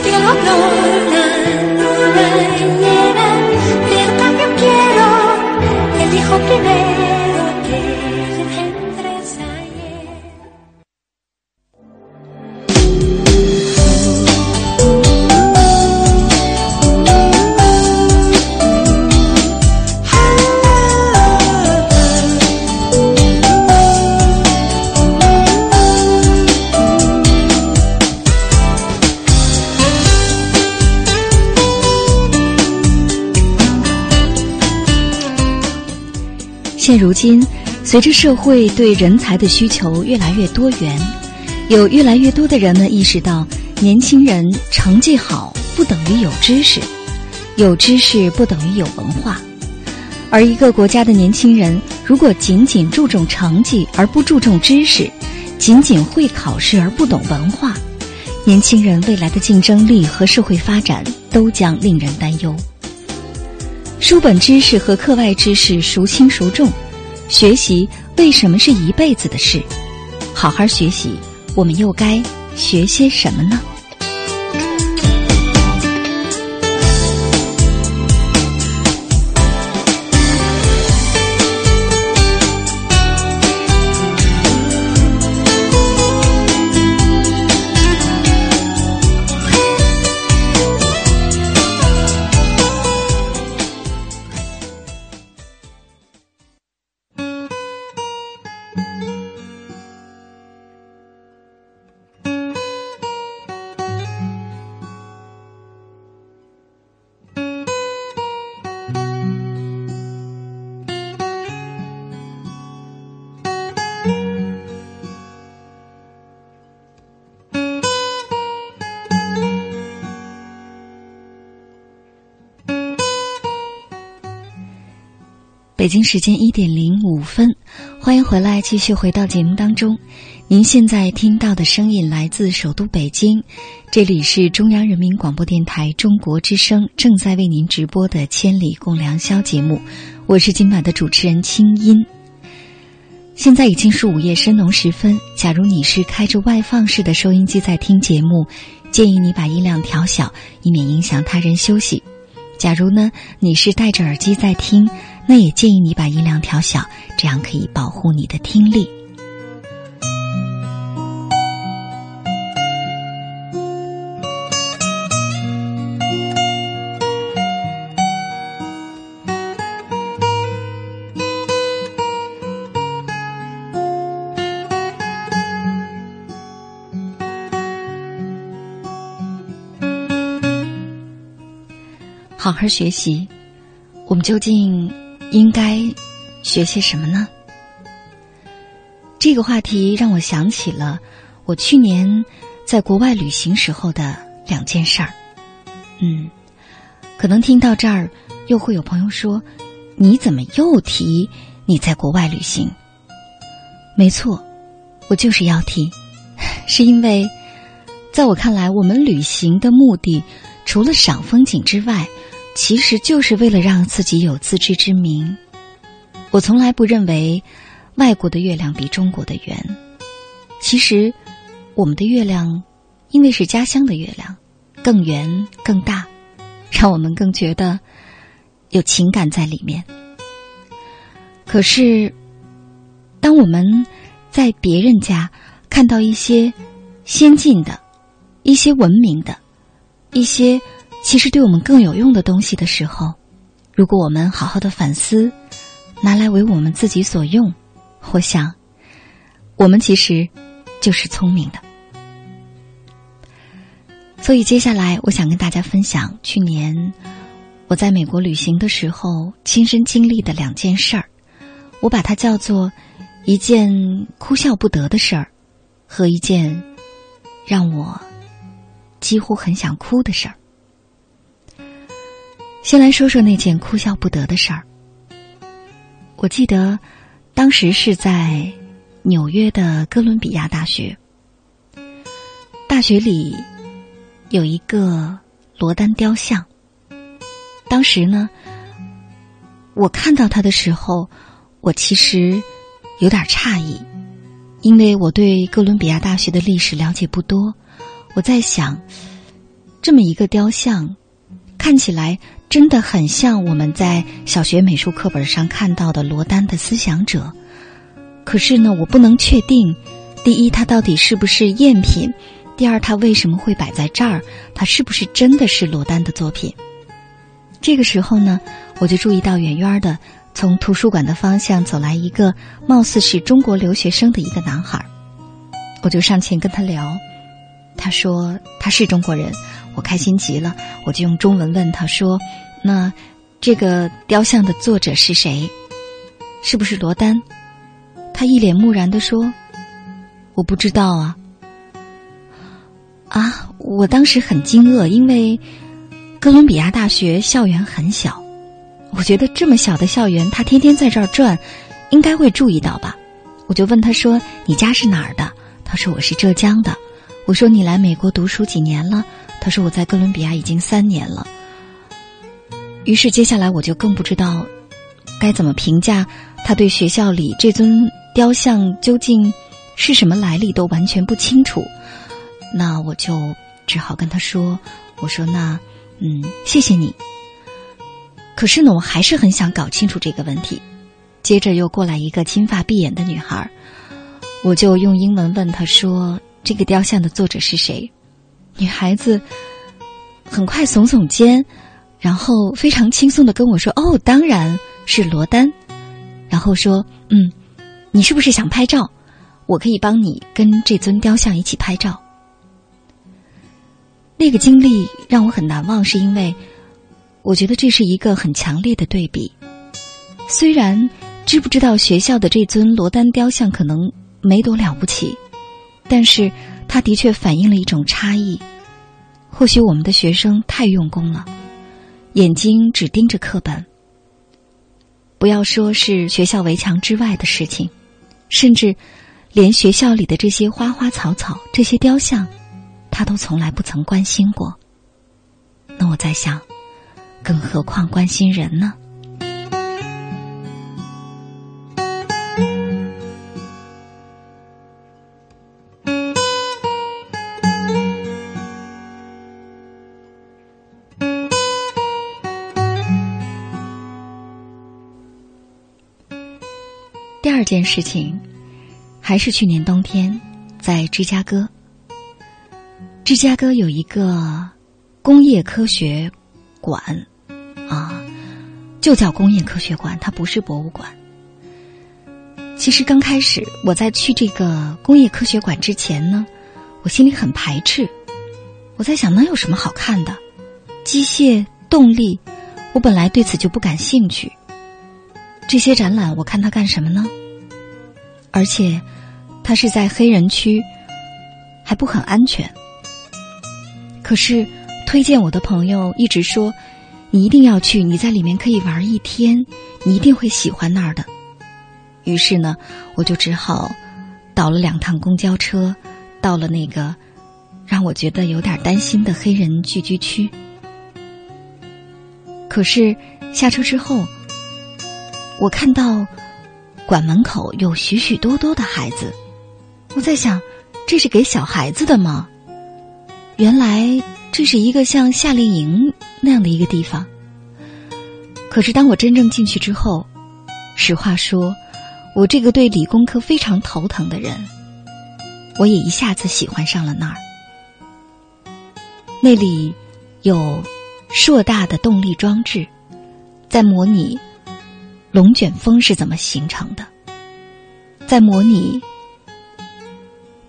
现如今，随着社会对人才的需求越来越多元，有越来越多的人们意识到，年轻人成绩好不等于有知识，有知识不等于有文化。而一个国家的年轻人如果仅仅注重成绩而不注重知识，仅仅会考试而不懂文化，年轻人未来的竞争力和社会发展都将令人担忧。书本知识和课外知识孰轻孰重？学习为什么是一辈子的事？好好学习，我们又该学些什么呢？北京时间一点零五分，欢迎回来，继续回到节目当中。您现在听到的声音来自首都北京，这里是中央人民广播电台中国之声正在为您直播的《千里共良宵》节目，我是今晚的主持人清音。现在已经是午夜深浓时分，假如你是开着外放式的收音机在听节目，建议你把音量调小，以免影响他人休息。假如呢，你是戴着耳机在听。那也建议你把音量调小这样可以保护你的听力。好好学习我们究竟应该学些什么呢？这个话题让我想起了我去年在国外旅行时候的两件事儿。嗯，可能听到这儿，又会有朋友说：“你怎么又提你在国外旅行？”没错，我就是要提，是因为在我看来，我们旅行的目的除了赏风景之外，其实就是为了让自己有自知之明。我从来不认为外国的月亮比中国的圆。其实，我们的月亮因为是家乡的月亮，更圆更大，让我们更觉得有情感在里面。可是。当我们在别人家看到一些先进的、一些文明的、一些其实对我们更有用的东西的时候，如果我们好好的反思，拿来为我们自己所用，我想，我们其实就是聪明的。所以接下来，我想跟大家分享去年我在美国旅行的时候亲身经历的两件事儿，我把它叫做。一件哭笑不得的事儿，和一件让我几乎很想哭的事儿。先来说说那件哭笑不得的事儿。我记得当时是在纽约的哥伦比亚大学，大学里有一个罗丹雕像。当时呢，我看到他的时候，我其实。有点诧异，因为我对哥伦比亚大学的历史了解不多。我在想，这么一个雕像，看起来真的很像我们在小学美术课本上看到的罗丹的思想者。可是呢，我不能确定：第一，它到底是不是赝品；第二，它为什么会摆在这儿？它是不是真的是罗丹的作品？这个时候呢，我就注意到远远的。从图书馆的方向走来一个貌似是中国留学生的一个男孩，我就上前跟他聊。他说他是中国人，我开心极了。我就用中文问他说：“那这个雕像的作者是谁？是不是罗丹？”他一脸木然的说：“我不知道啊。”啊！我当时很惊愕，因为哥伦比亚大学校园很小。我觉得这么小的校园，他天天在这儿转，应该会注意到吧？我就问他说：“你家是哪儿的？”他说：“我是浙江的。”我说：“你来美国读书几年了？”他说：“我在哥伦比亚已经三年了。”于是接下来我就更不知道该怎么评价他对学校里这尊雕像究竟是什么来历都完全不清楚。那我就只好跟他说：“我说那嗯，谢谢你。”可是呢，我还是很想搞清楚这个问题。接着又过来一个金发碧眼的女孩，我就用英文问她说：“这个雕像的作者是谁？”女孩子很快耸耸肩，然后非常轻松的跟我说：“哦，当然是罗丹。”然后说：“嗯，你是不是想拍照？我可以帮你跟这尊雕像一起拍照。”那个经历让我很难忘，是因为。我觉得这是一个很强烈的对比。虽然知不知道学校的这尊罗丹雕像可能没多了不起，但是它的确反映了一种差异。或许我们的学生太用功了，眼睛只盯着课本。不要说是学校围墙之外的事情，甚至连学校里的这些花花草草、这些雕像，他都从来不曾关心过。那我在想。更何况关心人呢？件事情，还是去年冬天，在芝加哥。芝加哥有一个工业科学馆。啊，就叫工业科学馆，它不是博物馆。其实刚开始我在去这个工业科学馆之前呢，我心里很排斥。我在想，能有什么好看的？机械、动力，我本来对此就不感兴趣。这些展览我看它干什么呢？而且，他是在黑人区，还不很安全。可是，推荐我的朋友一直说，你一定要去，你在里面可以玩一天，你一定会喜欢那儿的。于是呢，我就只好倒了两趟公交车，到了那个让我觉得有点担心的黑人聚居区。可是下车之后，我看到馆门口有许许多多的孩子，我在想，这是给小孩子的吗？原来这是一个像夏令营那样的一个地方。可是当我真正进去之后，实话说。我这个对理工科非常头疼的人，我也一下子喜欢上了那儿。那里有硕大的动力装置，在模拟龙卷风是怎么形成的，在模拟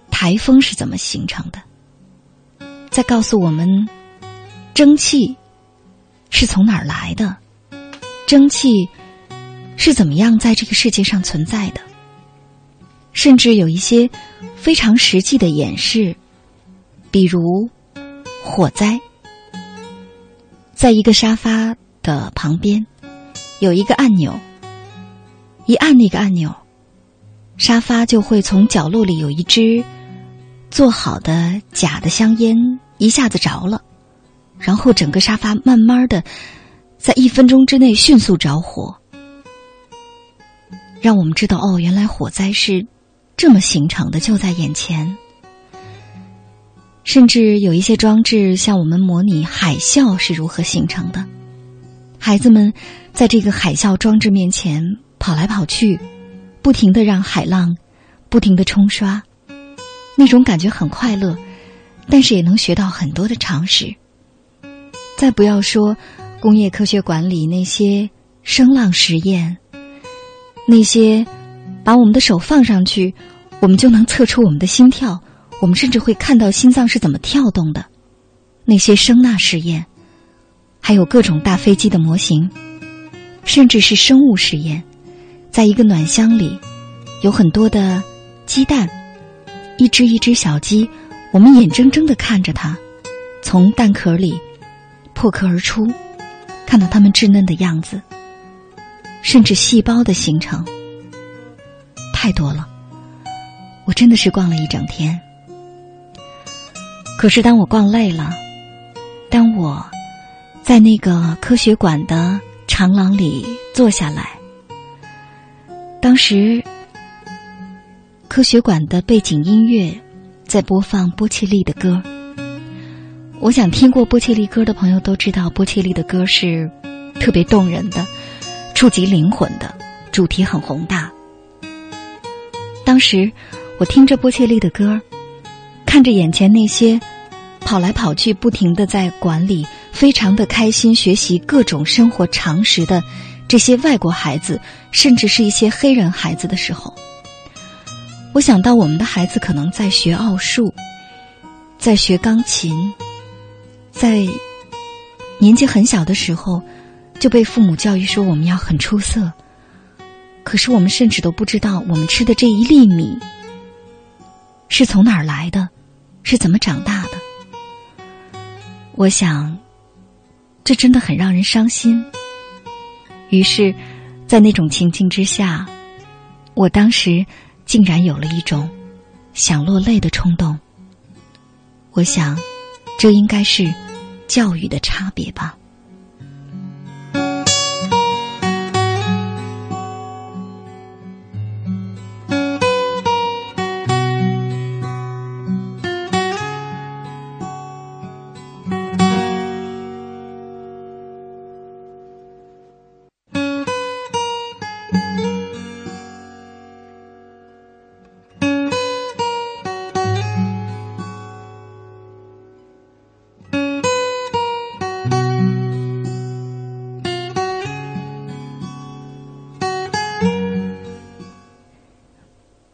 台风是怎么形成的，在告诉我们蒸汽是从哪儿来的，蒸汽。是怎么样在这个世界上存在的？甚至有一些非常实际的演示，比如火灾。在一个沙发的旁边，有一个按钮，一按那个按钮，沙发就会从角落里有一支做好的假的香烟一下子着了，然后整个沙发慢慢的在一分钟之内迅速着火。让我们知道哦，原来火灾是这么形成的，就在眼前。甚至有一些装置向我们模拟海啸是如何形成的。孩子们在这个海啸装置面前跑来跑去，不停的让海浪不停的冲刷，那种感觉很快乐，但是也能学到很多的常识。再不要说工业科学馆里那些声浪实验。那些把我们的手放上去，我们就能测出我们的心跳，我们甚至会看到心脏是怎么跳动的。那些声呐实验，还有各种大飞机的模型，甚至是生物实验，在一个暖箱里，有很多的鸡蛋，一只一只小鸡，我们眼睁睁的看着它从蛋壳里破壳而出，看到它们稚嫩的样子。甚至细胞的形成，太多了。我真的是逛了一整天。可是当我逛累了，当我在那个科学馆的长廊里坐下来，当时科学馆的背景音乐在播放波切利的歌。我想听过波切利歌的朋友都知道，波切利的歌是特别动人的。触及灵魂的主题很宏大。当时我听着波切利的歌，看着眼前那些跑来跑去、不停的在馆里非常的开心学习各种生活常识的这些外国孩子，甚至是一些黑人孩子的时候，我想到我们的孩子可能在学奥数，在学钢琴，在年纪很小的时候。就被父母教育说我们要很出色，可是我们甚至都不知道我们吃的这一粒米是从哪儿来的，是怎么长大的。我想，这真的很让人伤心。于是，在那种情境之下，我当时竟然有了一种想落泪的冲动。我想，这应该是教育的差别吧。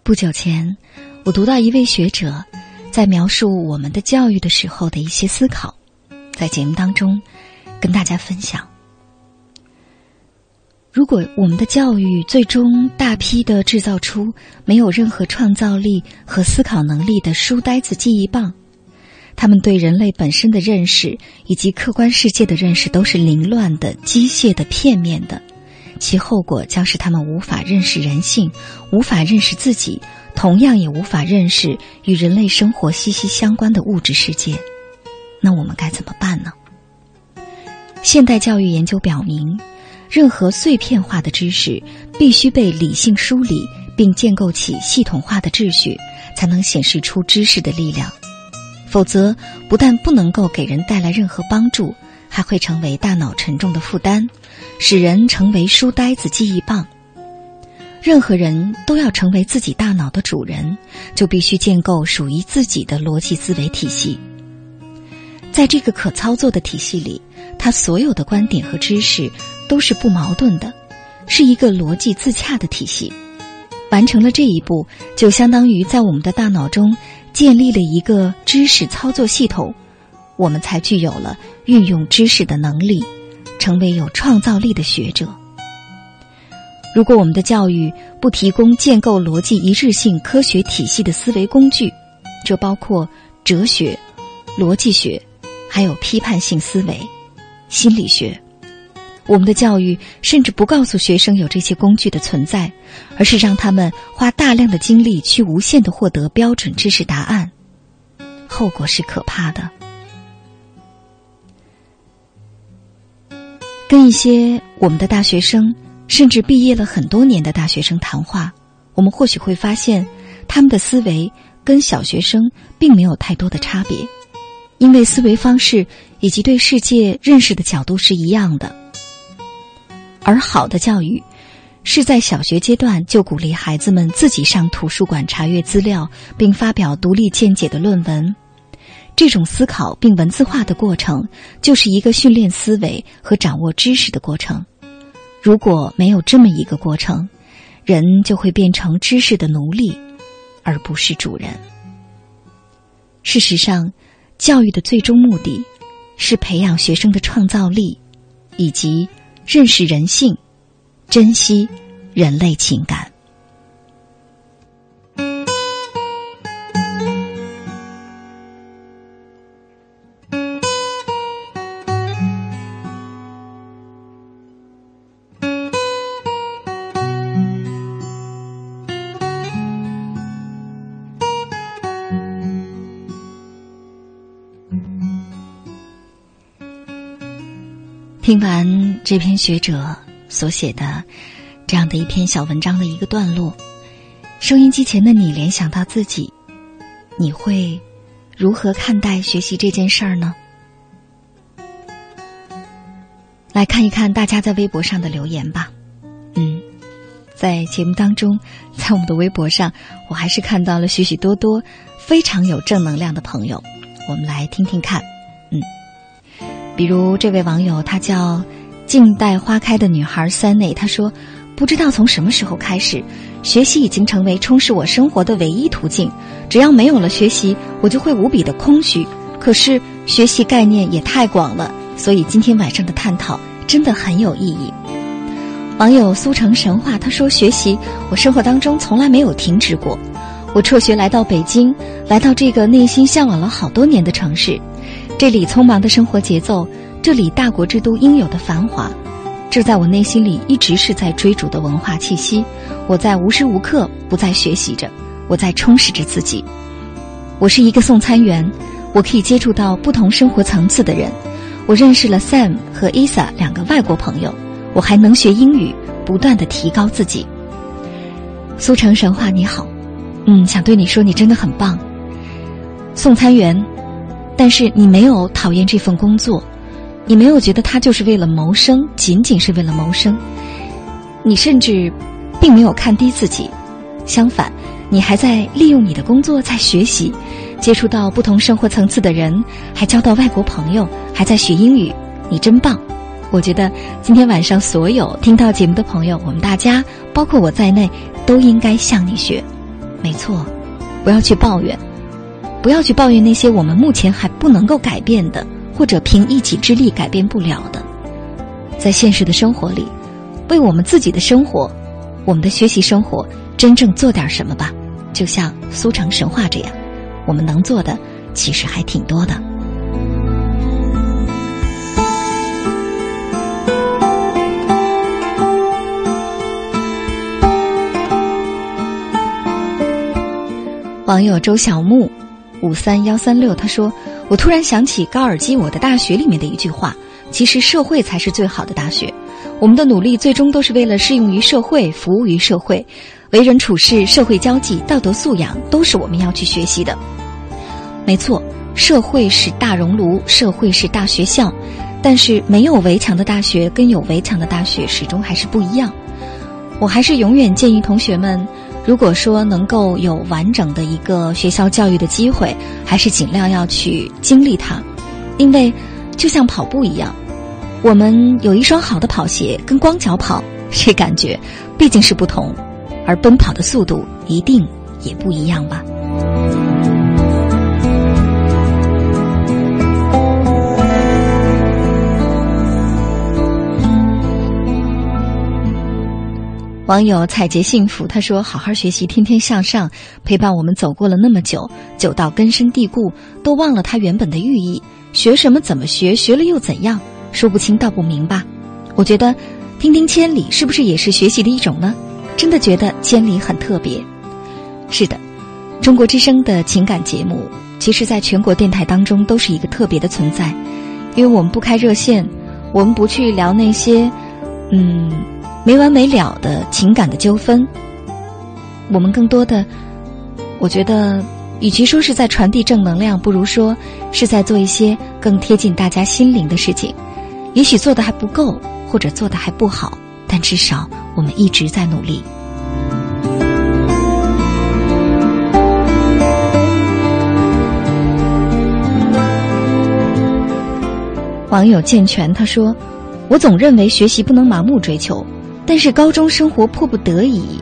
不久前，我读到一位学者在描述我们的教育的时候的一些思考，在节目当中跟大家分享。如果我们的教育最终大批的制造出没有任何创造力和思考能力的书呆子记忆棒，他们对人类本身的认识以及客观世界的认识都是凌乱的、机械的、片面的，其后果将是他们无法认识人性，无法认识自己，同样也无法认识与人类生活息息相关的物质世界。那我们该怎么办呢？现代教育研究表明。任何碎片化的知识必须被理性梳理，并建构起系统化的秩序，才能显示出知识的力量。否则，不但不能够给人带来任何帮助，还会成为大脑沉重的负担，使人成为书呆子、记忆棒。任何人都要成为自己大脑的主人，就必须建构属于自己的逻辑思维体系。在这个可操作的体系里，他所有的观点和知识。都是不矛盾的，是一个逻辑自洽的体系。完成了这一步，就相当于在我们的大脑中建立了一个知识操作系统，我们才具有了运用知识的能力，成为有创造力的学者。如果我们的教育不提供建构逻辑一致性科学体系的思维工具，这包括哲学、逻辑学，还有批判性思维、心理学。我们的教育甚至不告诉学生有这些工具的存在，而是让他们花大量的精力去无限的获得标准知识答案，后果是可怕的。跟一些我们的大学生，甚至毕业了很多年的大学生谈话，我们或许会发现，他们的思维跟小学生并没有太多的差别，因为思维方式以及对世界认识的角度是一样的。而好的教育，是在小学阶段就鼓励孩子们自己上图书馆查阅资料，并发表独立见解的论文。这种思考并文字化的过程，就是一个训练思维和掌握知识的过程。如果没有这么一个过程，人就会变成知识的奴隶，而不是主人。事实上，教育的最终目的，是培养学生的创造力，以及。认识人性，珍惜人类情感。听完这篇学者所写的这样的一篇小文章的一个段落，收音机前的你联想到自己，你会如何看待学习这件事儿呢？来看一看大家在微博上的留言吧。嗯，在节目当中，在我们的微博上，我还是看到了许许多多非常有正能量的朋友。我们来听听看，嗯。比如这位网友，他叫“静待花开的女孩 Sunny”，他说：“不知道从什么时候开始，学习已经成为充实我生活的唯一途径。只要没有了学习，我就会无比的空虚。可是学习概念也太广了，所以今天晚上的探讨真的很有意义。”网友苏城神话他说：“学习，我生活当中从来没有停止过。我辍学来到北京，来到这个内心向往了好多年的城市。”这里匆忙的生活节奏，这里大国之都应有的繁华，这在我内心里一直是在追逐的文化气息。我在无时无刻不在学习着，我在充实着自己。我是一个送餐员，我可以接触到不同生活层次的人。我认识了 Sam 和 Isa 两个外国朋友，我还能学英语，不断的提高自己。苏城神话你好，嗯，想对你说你真的很棒，送餐员。但是你没有讨厌这份工作，你没有觉得他就是为了谋生，仅仅是为了谋生。你甚至并没有看低自己，相反，你还在利用你的工作在学习，接触到不同生活层次的人，还交到外国朋友，还在学英语。你真棒！我觉得今天晚上所有听到节目的朋友，我们大家，包括我在内，都应该向你学。没错，不要去抱怨。不要去抱怨那些我们目前还不能够改变的，或者凭一己之力改变不了的。在现实的生活里，为我们自己的生活，我们的学习生活真正做点什么吧。就像苏城神话这样，我们能做的其实还挺多的。网友周小木，五三幺三六，他说：“我突然想起高尔基《我的大学》里面的一句话，其实社会才是最好的大学。我们的努力最终都是为了适用于社会，服务于社会，为人处事、社会交际、道德素养都是我们要去学习的。没错，社会是大熔炉，社会是大学校，但是没有围墙的大学跟有围墙的大学始终还是不一样。我还是永远建议同学们。”如果说能够有完整的一个学校教育的机会，还是尽量要去经历它，因为就像跑步一样，我们有一双好的跑鞋，跟光脚跑，这感觉毕竟是不同，而奔跑的速度一定也不一样吧。网友彩洁幸福他说：“好好学习，天天向上，陪伴我们走过了那么久，久到根深蒂固，都忘了它原本的寓意。学什么？怎么学？学了又怎样？说不清道不明吧？我觉得，听听千里是不是也是学习的一种呢？真的觉得千里很特别。是的，中国之声的情感节目，其实在全国电台当中都是一个特别的存在，因为我们不开热线，我们不去聊那些，嗯。”没完没了的情感的纠纷，我们更多的，我觉得，与其说是在传递正能量，不如说是在做一些更贴近大家心灵的事情。也许做的还不够，或者做的还不好，但至少我们一直在努力。网友健全他说：“我总认为学习不能盲目追求。”但是高中生活迫不得已，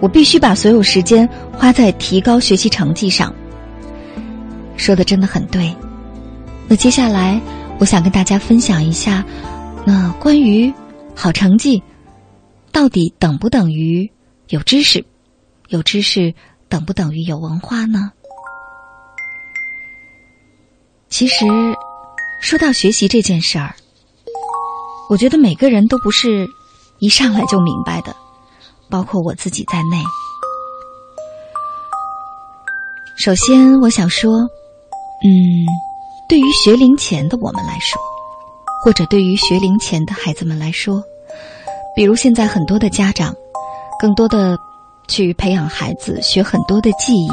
我必须把所有时间花在提高学习成绩上。说的真的很对。那接下来，我想跟大家分享一下，那关于好成绩到底等不等于有知识？有知识等不等于有文化呢？其实，说到学习这件事儿，我觉得每个人都不是。一上来就明白的，包括我自己在内。首先，我想说，嗯，对于学龄前的我们来说，或者对于学龄前的孩子们来说，比如现在很多的家长，更多的去培养孩子学很多的技艺，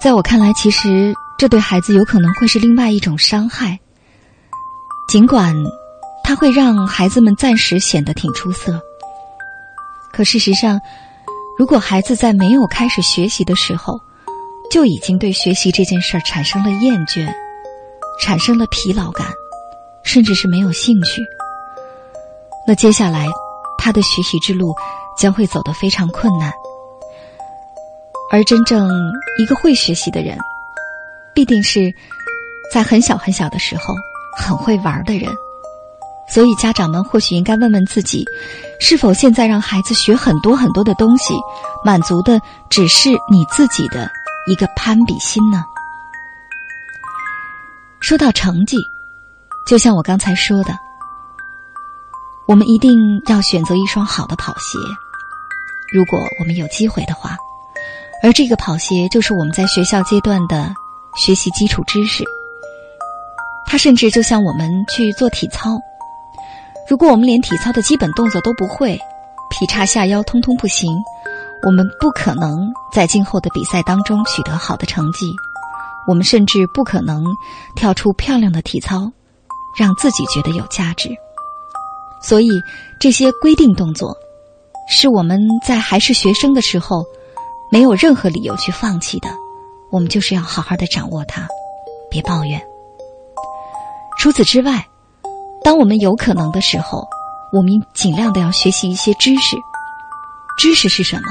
在我看来，其实这对孩子有可能会是另外一种伤害，尽管。它会让孩子们暂时显得挺出色，可事实上，如果孩子在没有开始学习的时候，就已经对学习这件事儿产生了厌倦，产生了疲劳感，甚至是没有兴趣，那接下来他的学习之路将会走得非常困难。而真正一个会学习的人，必定是在很小很小的时候很会玩的人。所以，家长们或许应该问问自己：是否现在让孩子学很多很多的东西，满足的只是你自己的一个攀比心呢？说到成绩，就像我刚才说的，我们一定要选择一双好的跑鞋。如果我们有机会的话，而这个跑鞋就是我们在学校阶段的学习基础知识。它甚至就像我们去做体操。如果我们连体操的基本动作都不会，劈叉下腰通通不行，我们不可能在今后的比赛当中取得好的成绩，我们甚至不可能跳出漂亮的体操，让自己觉得有价值。所以，这些规定动作，是我们在还是学生的时候，没有任何理由去放弃的。我们就是要好好的掌握它，别抱怨。除此之外。当我们有可能的时候，我们尽量的要学习一些知识。知识是什么？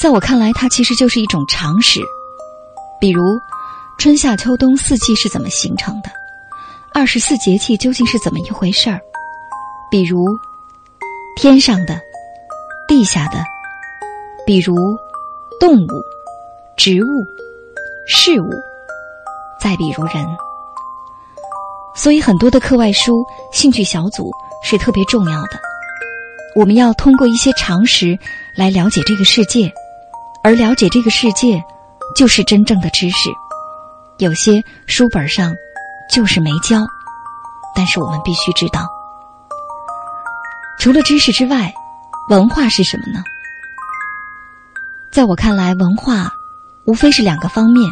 在我看来，它其实就是一种常识。比如，春夏秋冬四季是怎么形成的？二十四节气究竟是怎么一回事儿？比如，天上的、地下的，比如动物、植物、事物，再比如人。所以，很多的课外书、兴趣小组是特别重要的。我们要通过一些常识来了解这个世界，而了解这个世界，就是真正的知识。有些书本上就是没教，但是我们必须知道。除了知识之外，文化是什么呢？在我看来，文化无非是两个方面：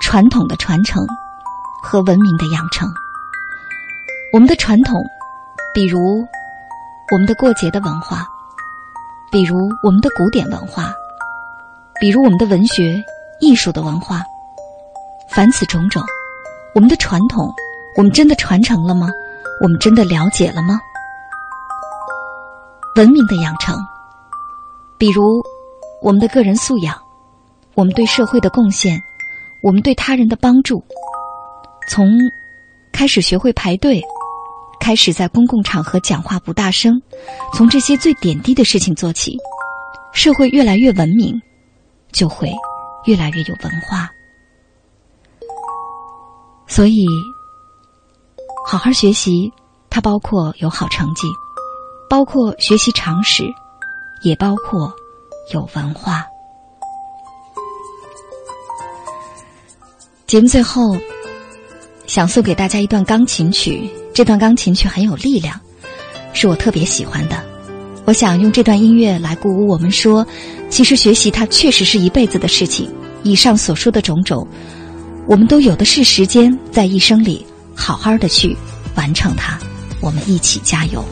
传统的传承和文明的养成。我们的传统，比如我们的过节的文化，比如我们的古典文化，比如我们的文学艺术的文化，凡此种种，我们的传统，我们真的传承了吗？我们真的了解了吗？文明的养成，比如我们的个人素养，我们对社会的贡献，我们对他人的帮助，从开始学会排队，开始在公共场合讲话不大声，从这些最点滴的事情做起，社会越来越文明，就会越来越有文化。所以，好好学习，它包括有好成绩。包括学习常识，也包括有文化。节目最后，想送给大家一段钢琴曲。这段钢琴曲很有力量，是我特别喜欢的。我想用这段音乐来鼓舞我们说，其实学习它确实是一辈子的事情。以上所说的种种，我们都有的是时间，在一生里好好的去完成它。我们一起加油。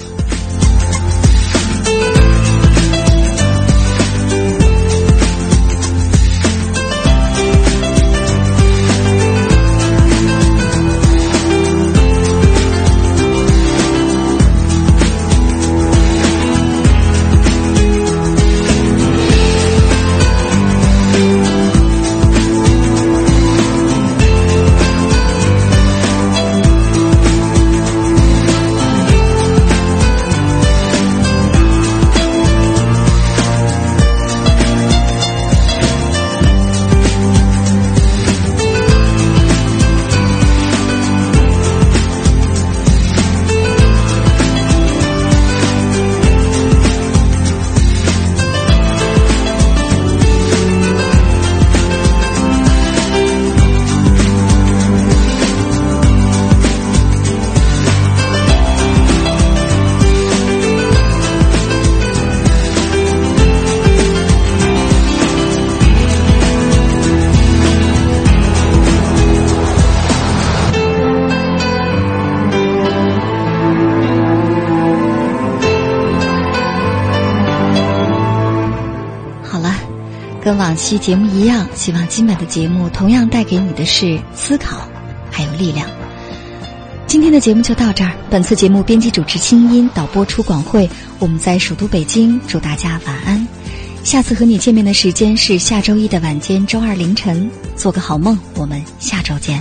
往期节目一样，希望今晚的节目同样带给你的是思考，还有力量。今天的节目就到这儿。本次节目编辑主持清音，导播出广会。我们在首都北京，祝大家晚安。下次和你见面的时间是下周一的晚间，周二凌晨。做个好梦，我们下周见。